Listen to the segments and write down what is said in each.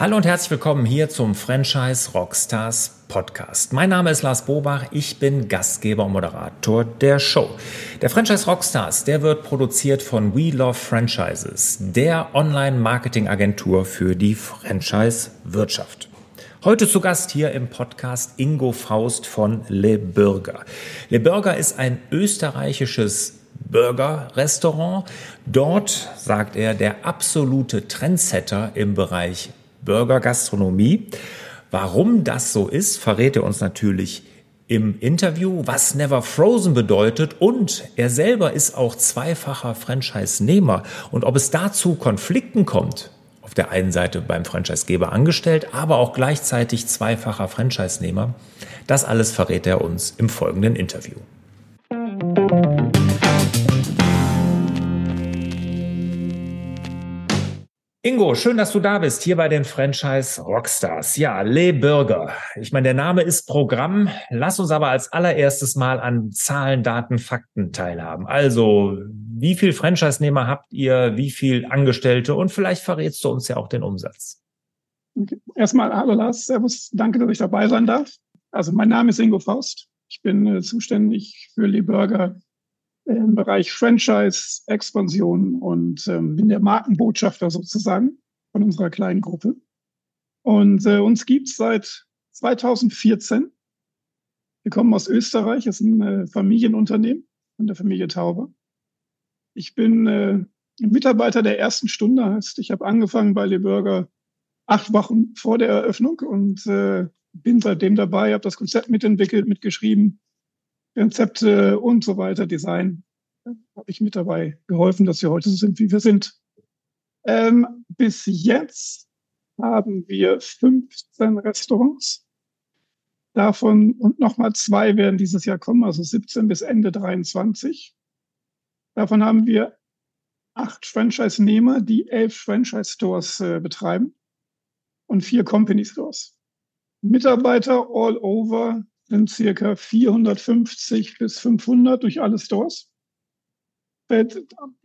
Hallo und herzlich willkommen hier zum Franchise Rockstars Podcast. Mein Name ist Lars Bobach, ich bin Gastgeber und Moderator der Show. Der Franchise Rockstars, der wird produziert von We Love Franchises, der Online-Marketing-Agentur für die Franchise-Wirtschaft. Heute zu Gast hier im Podcast Ingo Faust von Le Burger. Le Burger ist ein österreichisches Burger-Restaurant. Dort, sagt er, der absolute Trendsetter im Bereich Burger-Gastronomie. Warum das so ist, verrät er uns natürlich im Interview, was Never Frozen bedeutet und er selber ist auch zweifacher Franchise-Nehmer und ob es dazu Konflikten kommt, auf der einen Seite beim Franchisegeber angestellt, aber auch gleichzeitig zweifacher Franchise-Nehmer, das alles verrät er uns im folgenden Interview. Ingo, schön, dass du da bist, hier bei den Franchise Rockstars. Ja, Le Burger. Ich meine, der Name ist Programm. Lass uns aber als allererstes mal an Zahlen, Daten, Fakten teilhaben. Also, wie viel Franchise-Nehmer habt ihr? Wie viel Angestellte? Und vielleicht verrätst du uns ja auch den Umsatz. Erstmal, hallo Lars, Servus, danke, dass ich dabei sein darf. Also, mein Name ist Ingo Faust. Ich bin äh, zuständig für Le Burger im Bereich Franchise, Expansion und ähm, bin der Markenbotschafter sozusagen von unserer kleinen Gruppe. Und äh, uns gibt's seit 2014. Wir kommen aus Österreich, es ist ein äh, Familienunternehmen von der Familie Tauber. Ich bin äh, Mitarbeiter der ersten Stunde, heißt, ich habe angefangen bei Le Burger acht Wochen vor der Eröffnung und äh, bin seitdem dabei, habe das Konzept mitentwickelt, mitgeschrieben, Konzepte und so weiter, Design, habe ich mit dabei geholfen, dass wir heute so sind, wie wir sind. Ähm, bis jetzt haben wir 15 Restaurants. Davon und nochmal zwei werden dieses Jahr kommen, also 17 bis Ende 23. Davon haben wir acht Franchise-Nehmer, die elf Franchise-Stores äh, betreiben und vier Company-Stores. Mitarbeiter all over sind circa 450 bis 500 durch alle Stores.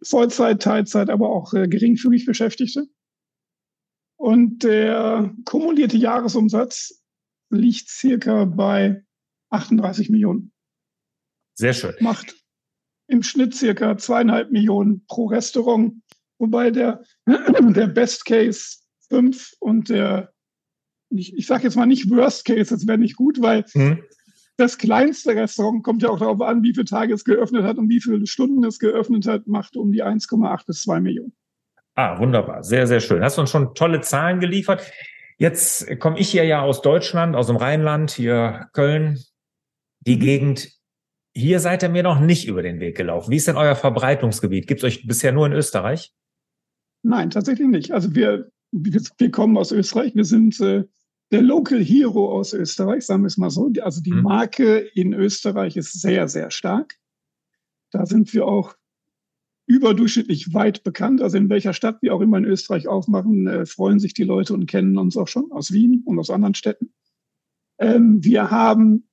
Vollzeit, Teilzeit, aber auch äh, geringfügig Beschäftigte. Und der kumulierte Jahresumsatz liegt circa bei 38 Millionen. Sehr schön. Macht im Schnitt circa zweieinhalb Millionen pro Restaurant, wobei der, der Best Case fünf und der ich, ich sage jetzt mal nicht Worst Case, das wäre nicht gut, weil mhm. Das kleinste Restaurant kommt ja auch darauf an, wie viele Tage es geöffnet hat und wie viele Stunden es geöffnet hat, macht um die 1,8 bis 2 Millionen. Ah, wunderbar. Sehr, sehr schön. Hast du uns schon tolle Zahlen geliefert. Jetzt komme ich hier ja aus Deutschland, aus dem Rheinland, hier Köln, die. Gegend. Hier seid ihr mir noch nicht über den Weg gelaufen. Wie ist denn euer Verbreitungsgebiet? Gibt es euch bisher nur in Österreich? Nein, tatsächlich nicht. Also wir, wir kommen aus Österreich. Wir sind äh, der Local Hero aus Österreich, sagen wir es mal so. Also die mhm. Marke in Österreich ist sehr, sehr stark. Da sind wir auch überdurchschnittlich weit bekannt. Also in welcher Stadt wir auch immer in Österreich aufmachen, äh, freuen sich die Leute und kennen uns auch schon aus Wien und aus anderen Städten. Ähm, wir haben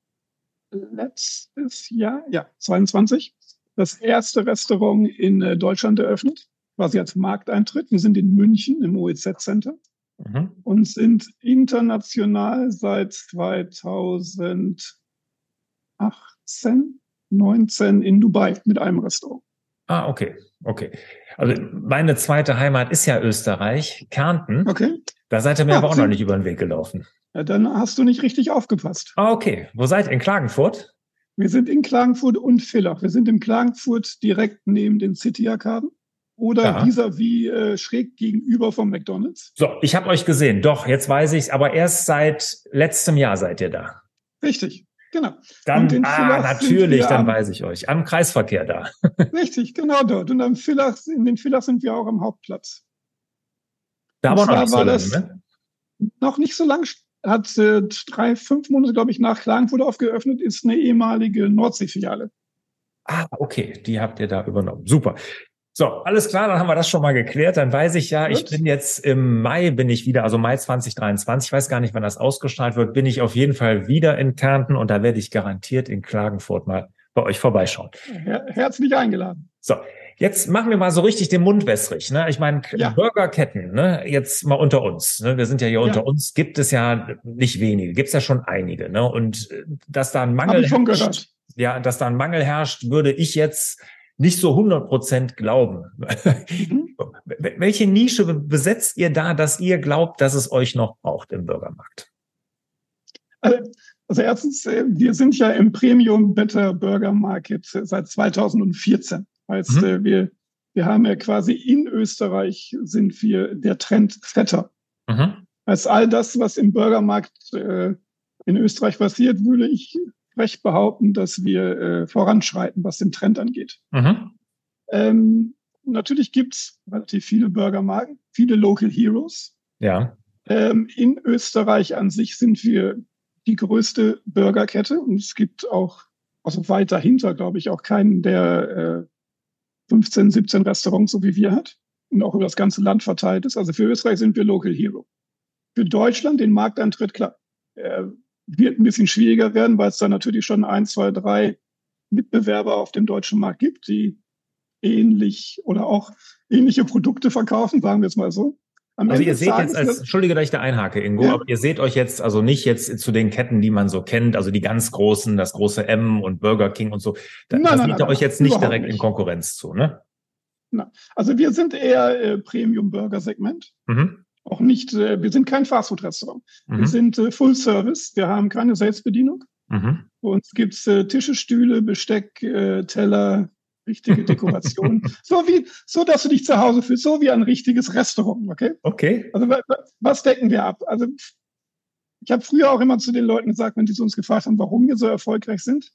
letztes Jahr, ja, 22, das erste Restaurant in äh, Deutschland eröffnet, quasi als Markteintritt. Wir sind in München im OEZ-Center mhm. und sind international seit 2018, 19 in Dubai mit einem Restaurant. Ah, okay, okay. Also meine zweite Heimat ist ja Österreich, Kärnten. Okay. Da seid ihr mir ah, aber auch noch nicht über den Weg gelaufen. Ja, dann hast du nicht richtig aufgepasst. Ah, okay. Wo seid ihr? In Klagenfurt? Wir sind in Klagenfurt und Villach. Wir sind in Klagenfurt direkt neben den City-Arkaden oder ja. wie äh, schräg gegenüber vom McDonald's. So, ich habe euch gesehen. Doch, jetzt weiß ich's. Aber erst seit letztem Jahr seid ihr da. Richtig, genau. Dann, ah, natürlich, dann am, weiß ich euch. Am Kreisverkehr da. richtig, genau dort. Und am Villach, in den Villach sind wir auch am Hauptplatz. Da aber noch nicht so lange, ne? Noch nicht so lang. Hat äh, drei, fünf Monate, glaube ich, nach Klagenfurt aufgeöffnet, ist eine ehemalige Nordsee-Filiale. Ah, okay, die habt ihr da übernommen. Super. So, alles klar, dann haben wir das schon mal geklärt. Dann weiß ich ja, Gut. ich bin jetzt im Mai, bin ich wieder, also Mai 2023, ich weiß gar nicht, wann das ausgestrahlt wird, bin ich auf jeden Fall wieder in Kärnten und da werde ich garantiert in Klagenfurt mal bei euch vorbeischauen. Her herzlich eingeladen. So, Jetzt machen wir mal so richtig den Mund wässrig. Ne? Ich meine, Ja. Burgerketten, ne? jetzt mal unter uns. Ne? Wir sind ja hier Ja. unter uns. Gibt es ja nicht wenige, gibt es ja schon einige. Ne? Und äh, dass da ein Mangel herrscht, ja, dass da ein Mangel herrscht, würde ich jetzt nicht so 100 Prozent glauben. Mhm. Welche Nische besetzt ihr da, dass ihr glaubt, dass es euch noch braucht im Burgermarkt? Also also erstens, äh, wir sind ja im Premium Better Burger Market seit 2014. Heißt, Mhm. äh, wir, wir haben ja quasi in Österreich sind wir der Trendsetter. Mhm. Heißt, all das, was im Burgermarkt äh, in Österreich passiert, würde ich recht behaupten, dass wir äh, voranschreiten, was den Trend angeht. Mhm. Ähm, natürlich gibt's relativ viele Burgermarken, viele Local Heroes. Ja. Ähm, in Österreich an sich sind wir die größte Burgerkette und es gibt auch, also weit dahinter, glaube ich, auch keinen, der äh, 15, 17 Restaurants so wie wir hat und auch über das ganze Land verteilt ist. Also für Österreich sind wir Local Hero. Für Deutschland den Markteintritt, klar, äh, wird ein bisschen schwieriger werden, weil es da natürlich schon ein, zwei, drei Mitbewerber auf dem deutschen Markt gibt, die ähnlich oder auch ähnliche Produkte verkaufen, sagen wir es mal so. Am Also Ende ihr seht jetzt als, entschuldige, dass ich da einhake, Ingo, Ja. aber ihr seht euch jetzt also nicht jetzt zu den Ketten, die man so kennt, also die ganz großen, das große M und Burger King und so. Da, Nein, das nein, liegt nein, euch nein, jetzt nicht direkt in nicht. Konkurrenz zu, ne? Also wir sind eher äh, Premium-Burger-Segment. Mhm. Auch nicht, äh, wir sind kein Fastfood-Restaurant. Wir Mhm. sind äh, Full-Service. Wir haben keine Selbstbedienung. Mhm. Bei uns gibt's äh, Tische, Stühle, Besteck, äh, Teller, richtige Dekoration. so wie, so dass du dich zu Hause fühlst, so wie ein richtiges Restaurant, okay? Okay. Also wa- wa- was decken wir ab? Also ich habe früher auch immer zu den Leuten gesagt, wenn die zu uns gefragt haben, warum wir so erfolgreich sind.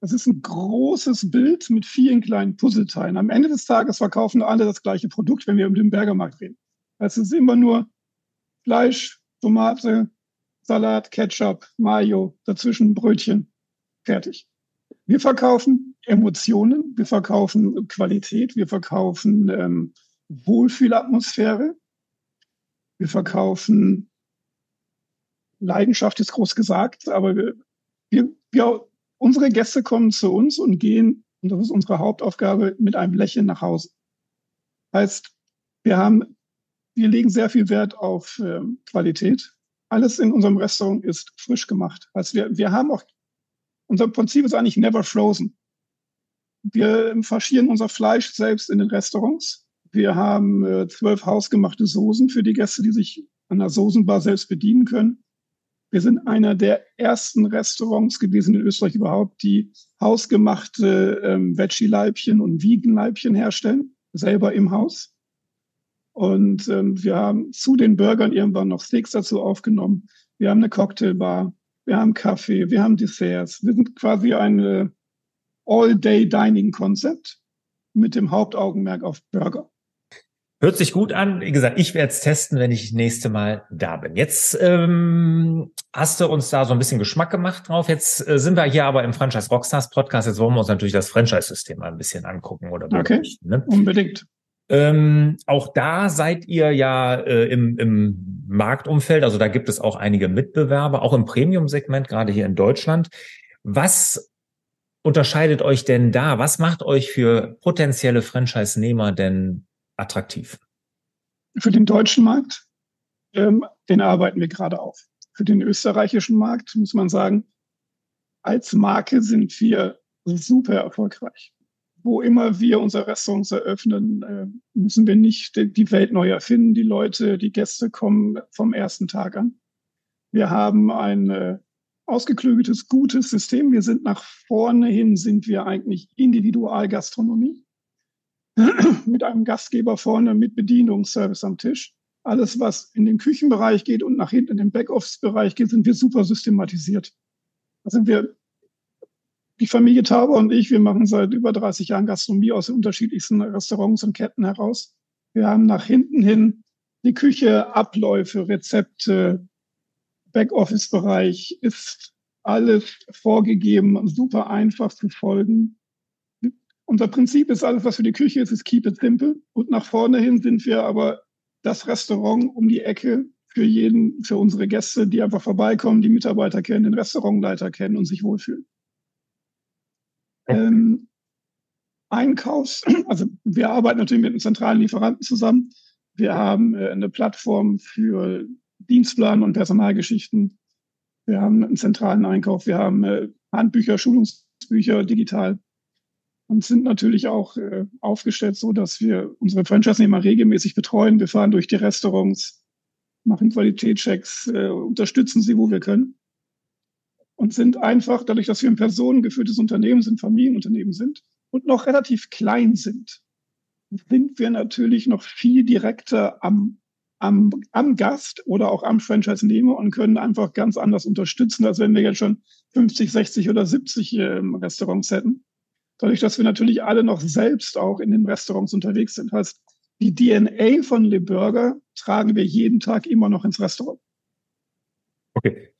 Das ist ein großes Bild mit vielen kleinen Puzzleteilen. Am Ende des Tages verkaufen alle das gleiche Produkt, wenn wir um den Burgermarkt reden. Es ist immer nur Fleisch, Tomate, Salat, Ketchup, Mayo, dazwischen Brötchen, fertig. Wir verkaufen Emotionen, wir verkaufen Qualität, wir verkaufen ähm, Wohlfühlatmosphäre, wir verkaufen Leidenschaft ist groß gesagt, aber wir, wir, wir, unsere Gäste kommen zu uns und gehen, und das ist unsere Hauptaufgabe, mit einem Lächeln nach Hause. Heißt, wir haben, wir legen sehr viel Wert auf ähm, Qualität. Alles in unserem Restaurant ist frisch gemacht. Also wir, wir haben auch, unser Prinzip ist eigentlich never frozen. Wir faschieren unser Fleisch selbst in den Restaurants. Wir haben äh, zwölf hausgemachte Soßen für die Gäste, die sich an der Soßenbar selbst bedienen können. Wir sind einer der ersten Restaurants gewesen in Österreich überhaupt, die hausgemachte ähm, Veggie-Leibchen und Vegan-Leibchen herstellen, selber im Haus. Und ähm, wir haben zu den Burgern irgendwann noch Steaks dazu aufgenommen. Wir haben eine Cocktailbar, wir haben Kaffee, wir haben Desserts. Wir sind quasi ein äh, All-Day-Dining-Konzept mit dem Hauptaugenmerk auf Burger. Hört sich gut an. Wie gesagt, ich werde es testen, wenn ich nächste Mal da bin. Jetzt ähm, hast du uns da so ein bisschen Geschmack gemacht drauf. Jetzt äh, sind wir hier aber im Franchise Rockstars Podcast. Jetzt wollen wir uns natürlich das Franchise-System mal ein bisschen angucken oder Okay. ne? Unbedingt. Ähm, auch da seid ihr ja äh, im, im Marktumfeld, also da gibt es auch einige Mitbewerber, auch im Premium-Segment, gerade hier in Deutschland. Was unterscheidet euch denn da? Was macht euch für potenzielle Franchise-Nehmer denn attraktiv? Für den deutschen Markt, ähm, den arbeiten wir gerade auf. Für den österreichischen Markt muss man sagen, als Marke sind wir super erfolgreich. Wo immer wir unser Restaurants eröffnen, äh, müssen wir nicht die- die Welt neu erfinden. Die Leute, die Gäste kommen vom ersten Tag an. Wir haben ein äh, ausgeklügeltes, gutes System. Wir sind nach vorne hin, sind wir eigentlich Individualgastronomie. mit einem Gastgeber vorne, mit Bedienungsservice am Tisch. Alles, was in den Küchenbereich geht und nach hinten in den Backoffice-Bereich geht, sind wir super systematisiert. Da sind wir, die Familie Tauber und ich, wir machen seit über 30 Jahren Gastronomie aus den unterschiedlichsten Restaurants und Ketten heraus. Wir haben nach hinten hin die Küche, Abläufe, Rezepte, Backoffice-Bereich ist alles vorgegeben, super einfach zu folgen. Unser Prinzip ist alles, was für die Küche ist, ist keep it simple. Und nach vorne hin sind wir aber das Restaurant um die Ecke für jeden, für unsere Gäste, die einfach vorbeikommen, die Mitarbeiter kennen, den Restaurantleiter kennen und sich wohlfühlen. Ähm, Einkaufs, also wir arbeiten natürlich mit einem zentralen Lieferanten zusammen. Wir haben äh, eine Plattform für Dienstplan und Personalgeschichten. Wir haben einen zentralen Einkauf. Wir haben äh, Handbücher, Schulungsbücher digital und sind natürlich auch äh, aufgestellt so, dass wir unsere Franchise-Nehmer regelmäßig betreuen. Wir fahren durch die Restaurants, machen Qualitätschecks, äh, unterstützen sie, wo wir können und sind einfach, dadurch, dass wir ein personengeführtes Unternehmen sind, Familienunternehmen sind und noch relativ klein sind, sind wir natürlich noch viel direkter am, am, am Gast oder auch am Franchise-Nehmer und können einfach ganz anders unterstützen, als wenn wir jetzt schon 50, 60 oder 70 äh, Restaurants hätten. Dadurch, dass wir natürlich alle noch selbst auch in den Restaurants unterwegs sind. Heißt, die DNA von Le Burger tragen wir jeden Tag immer noch ins Restaurant. Okay.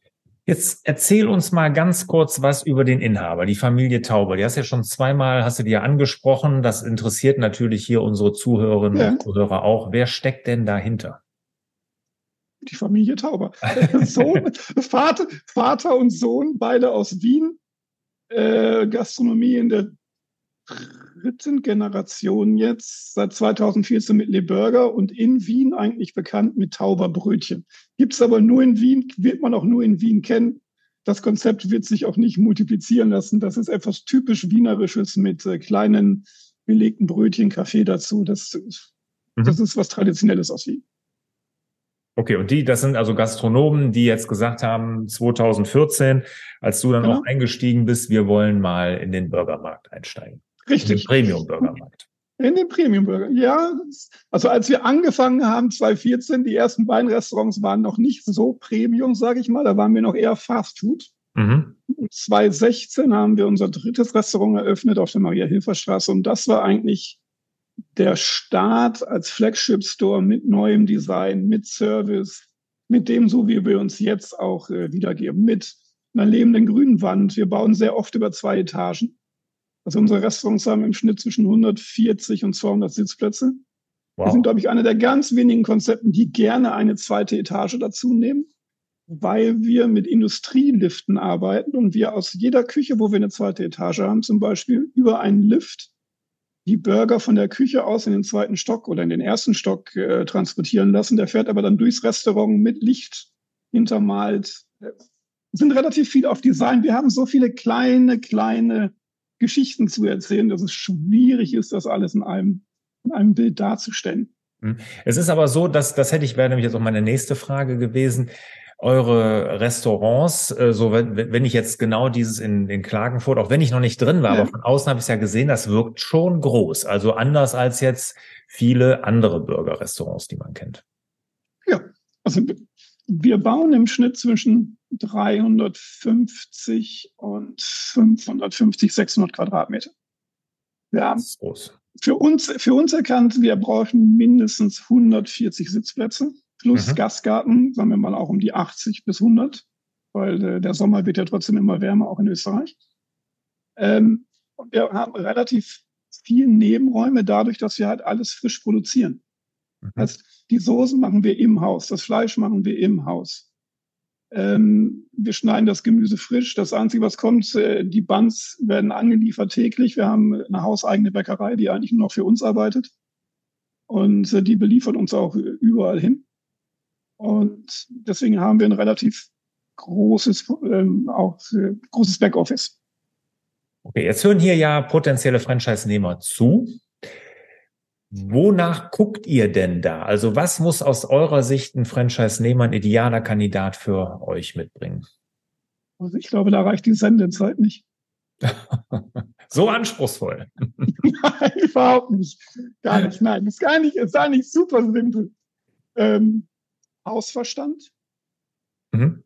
Jetzt erzähl uns mal ganz kurz was über den Inhaber, die Familie Tauber. Die hast ja schon zweimal, hast du dir angesprochen. Das interessiert natürlich hier unsere Zuhörerinnen ja. und Zuhörer auch. Wer steckt denn dahinter? Die Familie Tauber. Sohn, Vater, Vater und Sohn, beide aus Wien. Äh, Gastronomie in der dritten Generation jetzt, seit 2014 mit Le Burger und in Wien eigentlich bekannt mit Tauberbrötchen. Gibt es aber nur in Wien, wird man auch nur in Wien kennen. Das Konzept wird sich auch nicht multiplizieren lassen. Das ist etwas typisch Wienerisches mit äh, kleinen belegten Brötchen, Kaffee dazu. Das, mhm. das ist was Traditionelles aus Wien. Okay, und die, das sind also Gastronomen, die jetzt gesagt haben, 2014, als du dann genau. auch eingestiegen bist, wir wollen mal in den Burgermarkt einsteigen. Richtig. In den Premium-Burgermarkt. In den Premium-Burger. Ja, also als wir angefangen haben, 2014, die ersten beiden Restaurants waren noch nicht so Premium, sage ich mal. Da waren wir noch eher Fast Food. Mhm. 2016 haben wir unser drittes Restaurant eröffnet auf der Maria-Hilfer-Straße und das war eigentlich der Start als Flagship-Store mit neuem Design, mit Service, mit dem, so wie wir uns jetzt auch äh, wiedergeben, mit einer lebenden grünen Wand. Wir bauen sehr oft über zwei Etagen. Also unsere Restaurants haben im Schnitt zwischen 140 und 200 Sitzplätze. Wow. Wir sind, glaube ich, eine der ganz wenigen Konzepten, die gerne eine zweite Etage dazu nehmen, weil wir mit Industrieliften arbeiten und wir aus jeder Küche, wo wir eine zweite Etage haben, zum Beispiel über einen Lift die Burger von der Küche aus in den zweiten Stock oder in den ersten Stock äh, transportieren lassen. Der fährt aber dann durchs Restaurant mit Licht hintermalt. Wir sind relativ viel auf Design. Wir haben so viele kleine, kleine Geschichten zu erzählen, dass es schwierig ist, das alles in einem, in einem Bild darzustellen. Hm. Es ist aber so, dass das hätte ich wäre nämlich jetzt auch meine nächste Frage gewesen. Eure Restaurants, äh, so wenn, wenn ich jetzt genau dieses in, in Klagenfurt, auch wenn ich noch nicht drin war, ja. aber von außen habe ich es ja gesehen, das wirkt schon groß. Also anders als jetzt viele andere Burger-Restaurants, die man kennt. Ja, also wir bauen im Schnitt zwischen 350 und 550, 600 Quadratmeter. Wir haben für uns, für uns erkannt, wir brauchen mindestens 140 Sitzplätze plus mhm. Gastgarten, sagen wir mal auch um die 80 bis 100, weil der, der Sommer wird ja trotzdem immer wärmer, auch in Österreich. Ähm, und wir haben relativ viel Nebenräume dadurch, dass wir halt alles frisch produzieren. Mhm. Also die Soßen machen wir im Haus, das Fleisch machen wir im Haus. Ähm, wir schneiden das Gemüse frisch. Das Einzige, was kommt, äh, die Buns werden angeliefert täglich. Wir haben eine hauseigene Bäckerei, die eigentlich nur noch für uns arbeitet. Und äh, die beliefert uns auch überall hin. Und deswegen haben wir ein relativ großes, ähm, auch äh, großes Backoffice. Okay, jetzt hören hier ja potenzielle Franchise-Nehmer zu. Wonach guckt ihr denn da? Also was muss aus eurer Sicht ein Franchise-Nehmer, ein idealer Kandidat für euch mitbringen? Also ich glaube, da reicht die Sendezeit nicht. so anspruchsvoll. Nein, überhaupt nicht. Gar nicht. Nein, ist gar nicht, ist eigentlich super simpel. Ähm, Hausverstand. Mhm.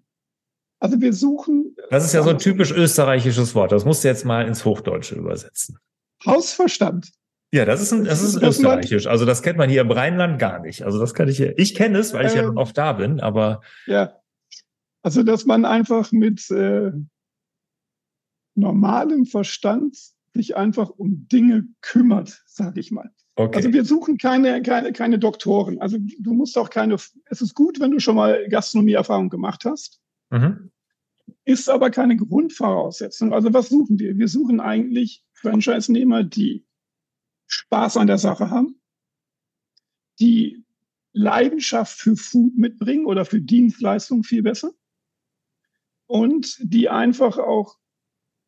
Also wir suchen. Das ist ja so ein typisch österreichisches Wort. Das musst du jetzt mal ins Hochdeutsche übersetzen. Hausverstand. Ja, das ist, ein, das ist österreichisch. Also das kennt man hier im Rheinland gar nicht. Also das kann ich hier. Ich kenne es, weil ich ähm, ja oft da bin, aber. Ja. Also, dass man einfach mit äh, normalem Verstand sich einfach um Dinge kümmert, sage ich mal. Okay. Also wir suchen keine, keine, keine Doktoren. Also du musst auch keine. Es ist gut, wenn du schon mal Gastronomieerfahrung gemacht hast. Mhm. Ist aber keine Grundvoraussetzung. Also was suchen wir? Wir suchen eigentlich Franchise-Nehmer, die Spaß an der Sache haben, die Leidenschaft für Food mitbringen oder für Dienstleistungen viel besser und die einfach auch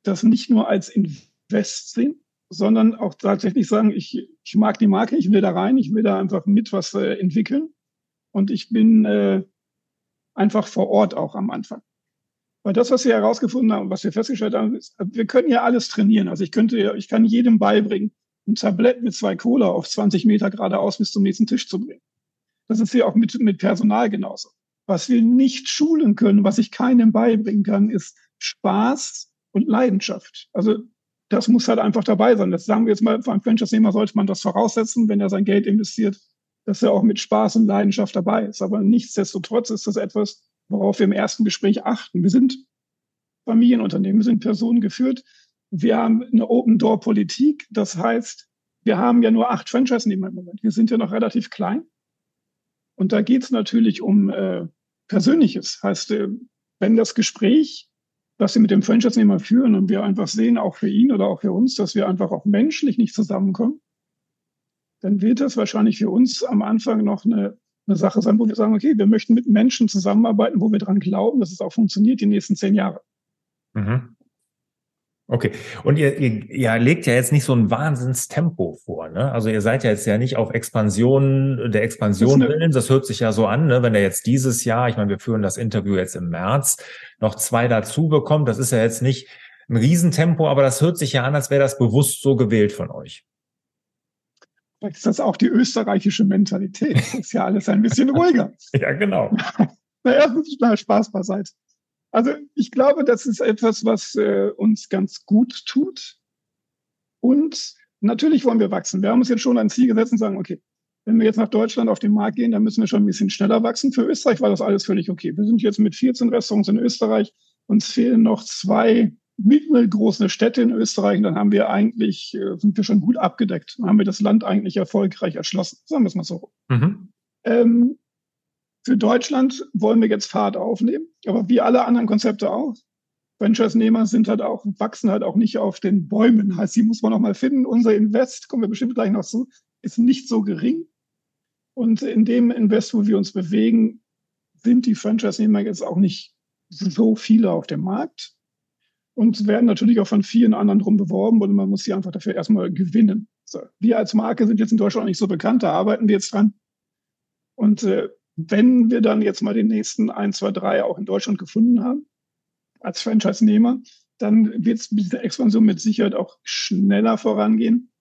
das nicht nur als Invest sehen, sondern auch tatsächlich sagen, ich, ich mag die Marke, ich will da rein, ich will da einfach mit was äh, entwickeln und ich bin äh, einfach vor Ort auch am Anfang. Weil das, was wir herausgefunden haben, was wir festgestellt haben, ist, wir können ja alles trainieren. Also ich könnte, ich kann jedem beibringen, ein Tablett mit zwei Cola auf 20 Meter geradeaus bis zum nächsten Tisch zu bringen. Das ist ja auch mit, mit Personal genauso. Was wir nicht schulen können, was ich keinem beibringen kann, ist Spaß und Leidenschaft. Also das muss halt einfach dabei sein. Das sagen wir jetzt mal, für einen Franchise-Nehmer sollte man das voraussetzen, wenn er sein Geld investiert, dass er auch mit Spaß und Leidenschaft dabei ist. Aber nichtsdestotrotz ist das etwas, worauf wir im ersten Gespräch achten. Wir sind Familienunternehmen, wir sind personengeführt. Wir haben eine Open-Door-Politik. Das heißt, wir haben ja nur acht Franchise-Nehmer im Moment. Wir sind ja noch relativ klein. Und da geht es natürlich um äh, Persönliches. Heißt, äh, wenn das Gespräch, was wir mit dem Franchise-Nehmer führen und wir einfach sehen, auch für ihn oder auch für uns, dass wir einfach auch menschlich nicht zusammenkommen, dann wird das wahrscheinlich für uns am Anfang noch eine eine Sache sein, wo wir sagen, okay, wir möchten mit Menschen zusammenarbeiten, wo wir dran glauben, dass es auch funktioniert die nächsten zehn Jahre. Mhm. Okay. Und ihr, ihr, ihr legt ja jetzt nicht so ein Wahnsinnstempo vor, ne? Also ihr seid ja jetzt ja nicht auf Expansion der Expansion willen. Das hört sich ja so an, ne? Wenn er jetzt dieses Jahr, ich meine, wir führen das Interview jetzt im März, noch zwei dazu bekommt, das ist ja jetzt nicht ein Riesentempo, aber das hört sich ja an, als wäre das bewusst so gewählt von euch. Vielleicht ist das auch die österreichische Mentalität. Das ist ja alles ein bisschen ruhiger. ja, genau. Na, erstens mal Spaß beiseite. Also ich glaube, das ist etwas, was äh, uns ganz gut tut. Und natürlich wollen wir wachsen. Wir haben uns jetzt schon ein Ziel gesetzt und sagen, okay, wenn wir jetzt nach Deutschland auf den Markt gehen, dann müssen wir schon ein bisschen schneller wachsen. Für Österreich war das alles völlig okay. Wir sind jetzt mit 14 Restaurants in Österreich. Uns fehlen noch zwei mittelgroße Städte in Österreich, dann haben wir eigentlich, äh, sind wir schon gut abgedeckt. Dann haben wir das Land eigentlich erfolgreich erschlossen. Sagen wir es mal so. Mhm. Ähm, für Deutschland wollen wir jetzt Fahrt aufnehmen, aber wie alle anderen Konzepte auch. Franchise-Nehmer sind halt auch, wachsen halt auch nicht auf den Bäumen. Heißt, die muss man noch mal finden. Unser Invest, kommen wir bestimmt gleich noch zu, ist nicht so gering. Und in dem Invest, wo wir uns bewegen, sind die Franchise-Nehmer jetzt auch nicht so viele auf dem Markt und werden natürlich auch von vielen anderen drum beworben und man muss sie einfach dafür erstmal gewinnen. So. Wir als Marke sind jetzt in Deutschland nicht so bekannt, da arbeiten wir jetzt dran. Und äh, wenn wir dann jetzt mal den nächsten ein, zwei, drei auch in Deutschland gefunden haben, als Franchise-Nehmer, dann wird diese Expansion mit Sicherheit auch schneller vorangehen.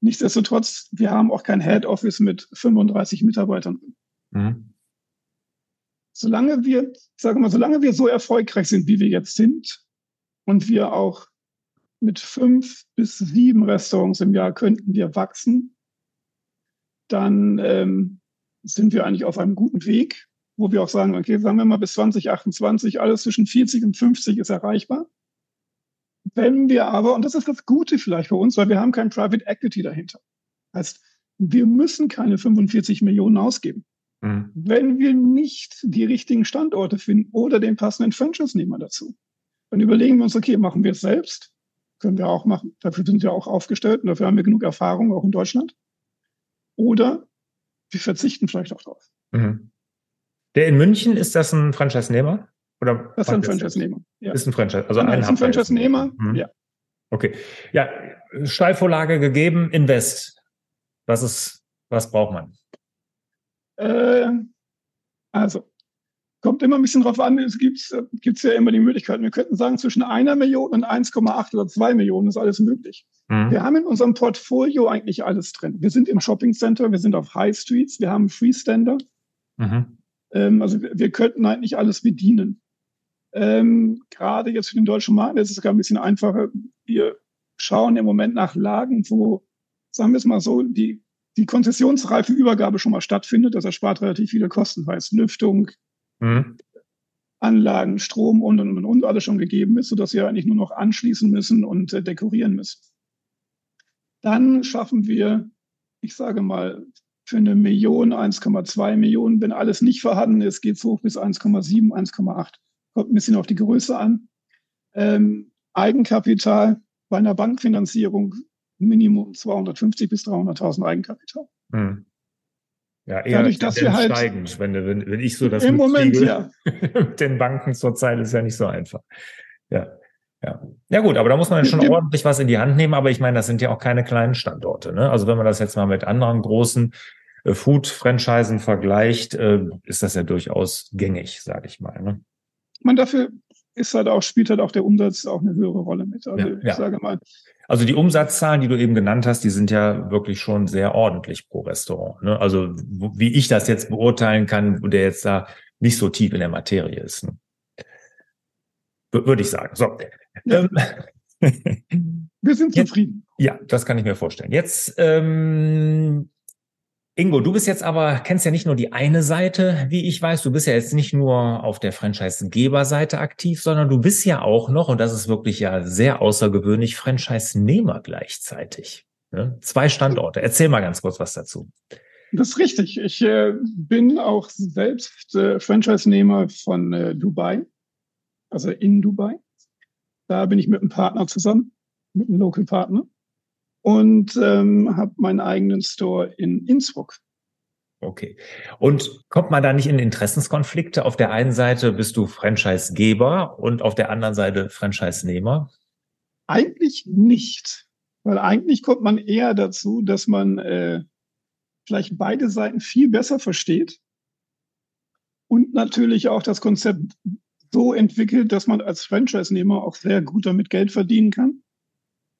Nichtsdestotrotz, wir haben auch kein Head Office mit 35 Mitarbeitern. Mhm. Solange wir, ich sage mal, solange wir so erfolgreich sind, wie wir jetzt sind, und wir auch mit fünf bis sieben Restaurants im Jahr könnten wir wachsen, dann ähm, sind wir eigentlich auf einem guten Weg, wo wir auch sagen, okay, sagen wir mal bis 2028, alles zwischen 40 und 50 ist erreichbar. Wenn wir aber, und das ist das Gute vielleicht für uns, weil wir haben kein Private Equity dahinter. Heißt, wir müssen keine 45 Millionen ausgeben. Mhm. Wenn wir nicht die richtigen Standorte finden oder den passenden Franchise-Nehmer dazu, dann überlegen wir uns, okay, machen wir es selbst? Können wir auch machen. Dafür sind wir auch aufgestellt und dafür haben wir genug Erfahrung, auch in Deutschland. Oder wir verzichten vielleicht auch drauf. Mhm. Der in München, ist das ein Franchise-Nehmer? Oder das ist ein Franchise-Nehmer. Ja. Ist ein Franchise, also genau, ein, ein Franchise-Nehmer, mhm. ja. Okay. Ja, Steilvorlage gegeben, Invest. Was ist, was braucht man? Äh, also, Kommt immer ein bisschen drauf an, es gibt gibt's ja immer die Möglichkeiten. Wir könnten sagen, zwischen einer Million und 1,8 oder 2 Millionen ist alles möglich. Mhm. Wir haben in unserem Portfolio eigentlich alles drin. Wir sind im Shopping Center, wir sind auf High Streets, wir haben Freestander. Mhm. Ähm, also wir, wir, könnten eigentlich alles bedienen. Ähm, gerade jetzt für den deutschen Markt ist es sogar ein bisschen einfacher. Wir schauen im Moment nach Lagen, wo, sagen wir es mal so, die, die konzessionsreife Übergabe schon mal stattfindet. Das erspart relativ viele Kosten, weil es Lüftung, mhm. Anlagen, Strom und, und, und, und alles schon gegeben ist, sodass wir eigentlich nur noch anschließen müssen und äh, dekorieren müssen. Dann schaffen wir, ich sage mal, für eine Million, 1,2 Millionen, wenn alles nicht vorhanden ist, geht es hoch bis 1,7, 1,8. Kommt ein bisschen auf die Größe an. Ähm, Eigenkapital bei einer Bankfinanzierung Minimum 250 bis 300.000 Eigenkapital. Hm. Ja, eher Dadurch, dass wir halt steigend, wenn, wenn, wenn ich so das im Moment ja mit den Banken zurzeit ist ja nicht so einfach. Ja. Ja. ja gut, aber da muss man schon ordentlich was in die Hand nehmen. Aber ich meine, das sind ja auch keine kleinen Standorte. Ne? Also wenn man das jetzt mal mit anderen großen äh, Food-Franchisen vergleicht, äh, ist das ja durchaus gängig, sage ich mal. Ne? Man dafür ist halt auch, spielt halt auch der Umsatz auch eine höhere Rolle mit. Also ja, ich ja. sage mal. Also die Umsatzzahlen, die du eben genannt hast, die sind ja wirklich schon sehr ordentlich pro Restaurant. Ne? Also wie ich das jetzt beurteilen kann, der jetzt da nicht so tief in der Materie ist. Ne? Würde ich sagen. So. Ja. Ähm, Wir sind zufrieden. ja, das kann ich mir vorstellen. Jetzt ähm, Ingo, du bist jetzt aber, kennst ja nicht nur die eine Seite, wie ich weiß, du bist ja jetzt nicht nur auf der Franchise-Geber-Seite aktiv, sondern du bist ja auch noch, und das ist wirklich ja sehr außergewöhnlich, Franchise-Nehmer gleichzeitig. Ne? Zwei Standorte. Erzähl mal ganz kurz was dazu. Das ist richtig. Ich äh, bin auch selbst äh, Franchise-Nehmer von äh, Dubai, also in Dubai. Da bin ich mit einem Partner zusammen, mit einem Local-Partner und ähm, habe meinen eigenen Store in Innsbruck. Okay. Und kommt man da nicht in Interessenskonflikte? Auf der einen Seite bist du Franchisegeber und auf der anderen Seite Franchise-Nehmer? Eigentlich nicht. Weil eigentlich kommt man eher dazu, dass man äh, vielleicht beide Seiten viel besser versteht und natürlich auch das Konzept so entwickelt, dass man als Franchise-Nehmer auch sehr gut damit Geld verdienen kann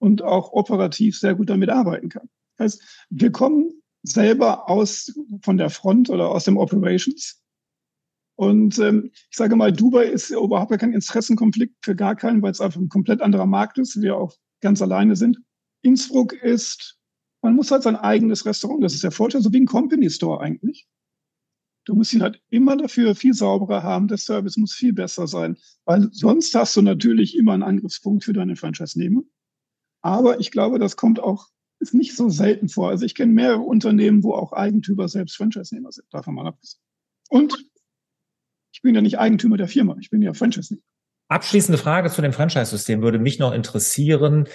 und auch operativ sehr gut damit arbeiten kann. Das heißt, wir kommen selber aus von der Front oder aus dem Operations. Und ähm, ich sage mal, Dubai ist überhaupt kein Interessenkonflikt für gar keinen, weil es einfach ein komplett anderer Markt ist, wir auch ganz alleine sind. Innsbruck ist, man muss halt sein eigenes Restaurant, das ist der Vorteil, so wie ein Company Store eigentlich. Du musst ihn halt immer dafür viel sauberer haben, der Service muss viel besser sein, weil sonst hast du natürlich immer einen Angriffspunkt für deine Franchise-Nehmer. Aber ich glaube, das kommt auch, ist nicht so selten vor. Also ich kenne mehrere Unternehmen, wo auch Eigentümer selbst Franchise-Nehmer sind. Davon mal abgesehen. Und ich bin ja nicht Eigentümer der Firma, ich bin ja Franchise-Nehmer. Abschließende Frage zu dem Franchise-System würde mich noch interessieren.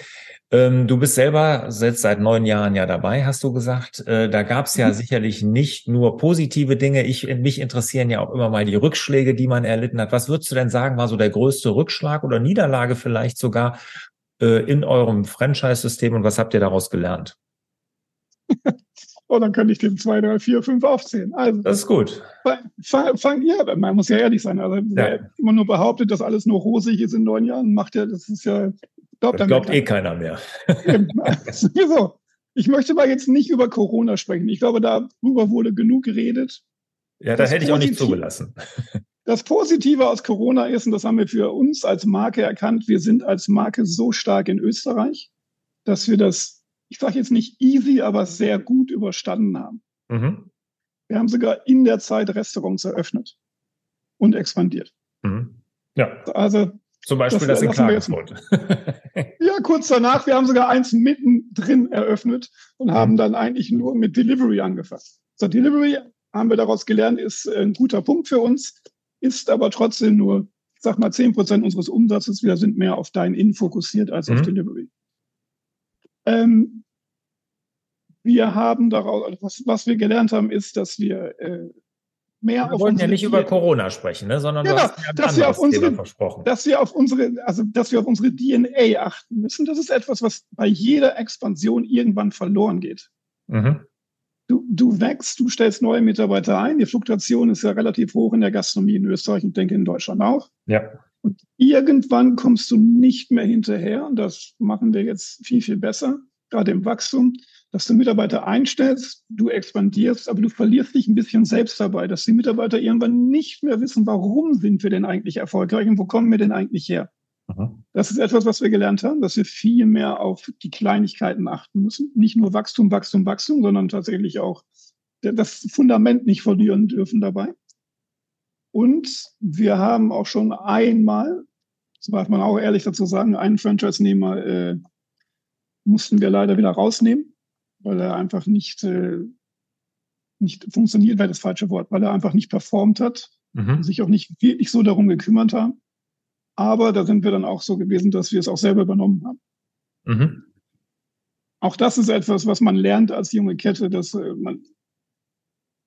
Ähm, du bist selber seit, seit neun Jahren ja dabei, hast du gesagt. Äh, da gab es ja mhm. sicherlich nicht nur positive Dinge. Ich, mich interessieren ja auch immer mal die Rückschläge, die man erlitten hat. Was würdest du denn sagen, war so der größte Rückschlag oder Niederlage vielleicht sogar, äh, in eurem Franchise-System und was habt ihr daraus gelernt? oh, dann könnte ich den zwei, drei, vier, fünf aufzählen. Also, das ist gut. Fang, fang, ja, man muss ja ehrlich sein. Also, ja. immer nur behauptet, dass alles nur rosig ist in neun Jahren, macht ja, das ist ja, glaubt, das glaubt eh keiner mehr. so. Ich möchte mal jetzt nicht über Corona sprechen. Ich glaube, darüber wurde genug geredet. Ja, da hätte ich auch nicht zugelassen. Das Positive aus Corona ist, und das haben wir für uns als Marke erkannt, wir sind als Marke so stark in Österreich, dass wir das, ich sage jetzt nicht easy, aber sehr gut überstanden haben. Mhm. Wir haben sogar in der Zeit Restaurants eröffnet und expandiert. Mhm. Ja. Also zum Beispiel das, das in Klagenfurt. ja, kurz danach. Wir haben sogar eins mittendrin eröffnet und haben mhm. dann eigentlich nur mit Delivery angefasst. So, Delivery haben wir daraus gelernt, ist ein guter Punkt für uns ist aber trotzdem nur, sag mal, zehn Prozent unseres Umsatzes. Wir sind mehr auf Dine-In fokussiert als mhm. auf Delivery. Ähm, wir haben daraus, also was, was wir gelernt haben, ist, dass wir äh, mehr wir auf wollen ja nicht über Corona sprechen, ne, sondern genau, dass wir auf unsere, versprochen. Dass wir auf unsere, also dass wir auf unsere DNA achten müssen. Das ist etwas, was bei jeder Expansion irgendwann verloren geht. Mhm. Du, du wächst, du stellst neue Mitarbeiter ein. Die Fluktuation ist ja relativ hoch in der Gastronomie in Österreich und denke in Deutschland auch. Ja. Und irgendwann kommst du nicht mehr hinterher. Und das machen wir jetzt viel, viel besser, gerade im Wachstum, dass du Mitarbeiter einstellst, du expandierst, aber du verlierst dich ein bisschen selbst dabei, dass die Mitarbeiter irgendwann nicht mehr wissen, warum sind wir denn eigentlich erfolgreich und wo kommen wir denn eigentlich her? Das ist etwas, was wir gelernt haben, dass wir viel mehr auf die Kleinigkeiten achten müssen. Nicht nur Wachstum, Wachstum, Wachstum, sondern tatsächlich auch das Fundament nicht verlieren dürfen dabei. Und wir haben auch schon einmal, das darf man auch ehrlich dazu sagen, einen Franchise-Nehmer äh, mussten wir leider wieder rausnehmen, weil er einfach nicht, äh, nicht funktioniert, wäre das falsche Wort, weil er einfach nicht performt hat, mhm. sich auch nicht wirklich so darum gekümmert haben. Aber da sind wir dann auch so gewesen, dass wir es auch selber übernommen haben. Mhm. auch das ist etwas, was man lernt als junge Kette, dass äh, man,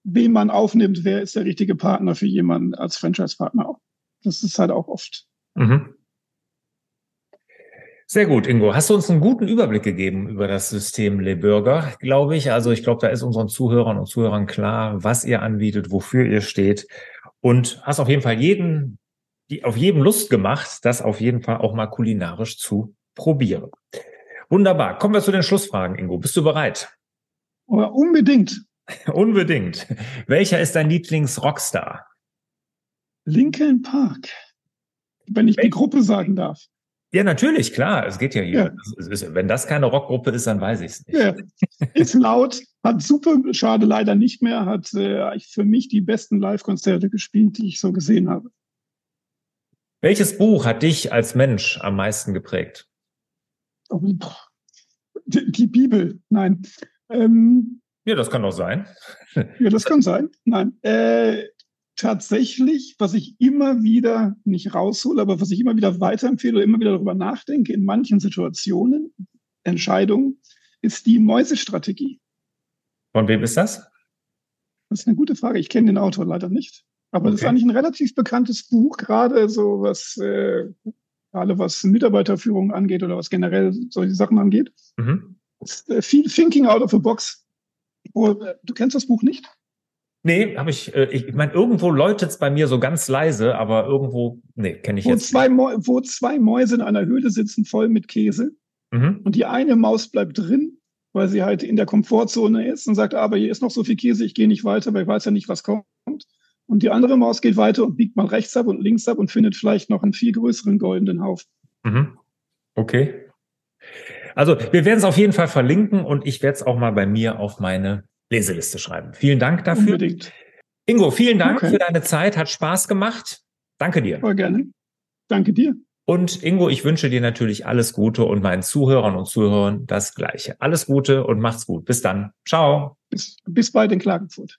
wen man aufnimmt, wer ist der richtige Partner für jemanden als Franchise-Partner auch. Das ist halt auch oft. Mhm. Sehr gut, Ingo. Hast du uns einen guten Überblick gegeben über das System Le Burger, glaube ich. Also ich glaube, da ist unseren Zuhörern und Zuhörern klar, was ihr anbietet, wofür ihr steht. Und hast auf jeden Fall jeden, die, auf jedem Lust gemacht, das auf jeden Fall auch mal kulinarisch zu probieren. Wunderbar. Kommen wir zu den Schlussfragen, Ingo. Bist du bereit? Oder unbedingt. unbedingt. Welcher ist dein Lieblings-Rockstar? Lincoln Park. Wenn ich die Gruppe sagen darf. Ja, natürlich, klar. Es geht ja hier. Ja. Ist, wenn das keine Rockgruppe ist, dann weiß ich es nicht. Ja. Ist laut, hat super, schade leider nicht mehr, hat äh, für mich die besten Live-Konzerte gespielt, die ich so gesehen habe. Welches Buch hat dich als Mensch am meisten geprägt? Oh, die, die, Bibel, nein. Ähm, ja, das kann doch sein. ja, das kann sein. Nein. Äh, tatsächlich, was ich immer wieder nicht raushole, aber was ich immer wieder weiterempfehle oder immer wieder darüber nachdenke, in manchen Situationen, Entscheidungen, ist die Mäusestrategie. Von wem ist das? Das ist eine gute Frage. Ich kenne den Autor leider nicht. Aber okay. das ist eigentlich ein relativ bekanntes Buch, gerade so was, äh, gerade was Mitarbeiterführung angeht oder was generell solche Sachen angeht. Mhm. Äh, viel Thinking out of the box. Oh, du kennst das Buch nicht? Nee, habe ich, äh, ich, ich meine, irgendwo läutet es bei mir so ganz leise, aber irgendwo, nee, kenne ich wo jetzt. Zwei wo zwei Mäuse in einer Höhle sitzen, voll mit Käse. Mhm. Und die eine Maus bleibt drin, weil sie halt in der Komfortzone ist und sagt, aber hier ist noch so viel Käse, ich gehe nicht weiter, weil ich weiß ja nicht, was kommt. Und die andere Maus geht weiter und biegt mal rechts ab und links ab und findet vielleicht noch einen viel größeren goldenen Haufen. Mhm. Okay. Also wir werden es auf jeden Fall verlinken und ich werde es auch mal bei mir auf meine Leseliste schreiben. Vielen Dank dafür. Unbedingt. Ingo, vielen Dank okay. für deine Zeit. Hat Spaß gemacht. Danke dir. Voll gerne. Danke dir. Und Ingo, ich wünsche dir natürlich alles Gute und meinen Zuhörern und Zuhörern das Gleiche. Alles Gute und macht's gut. Bis dann. Ciao. Bis, bis bald in Klagenfurt.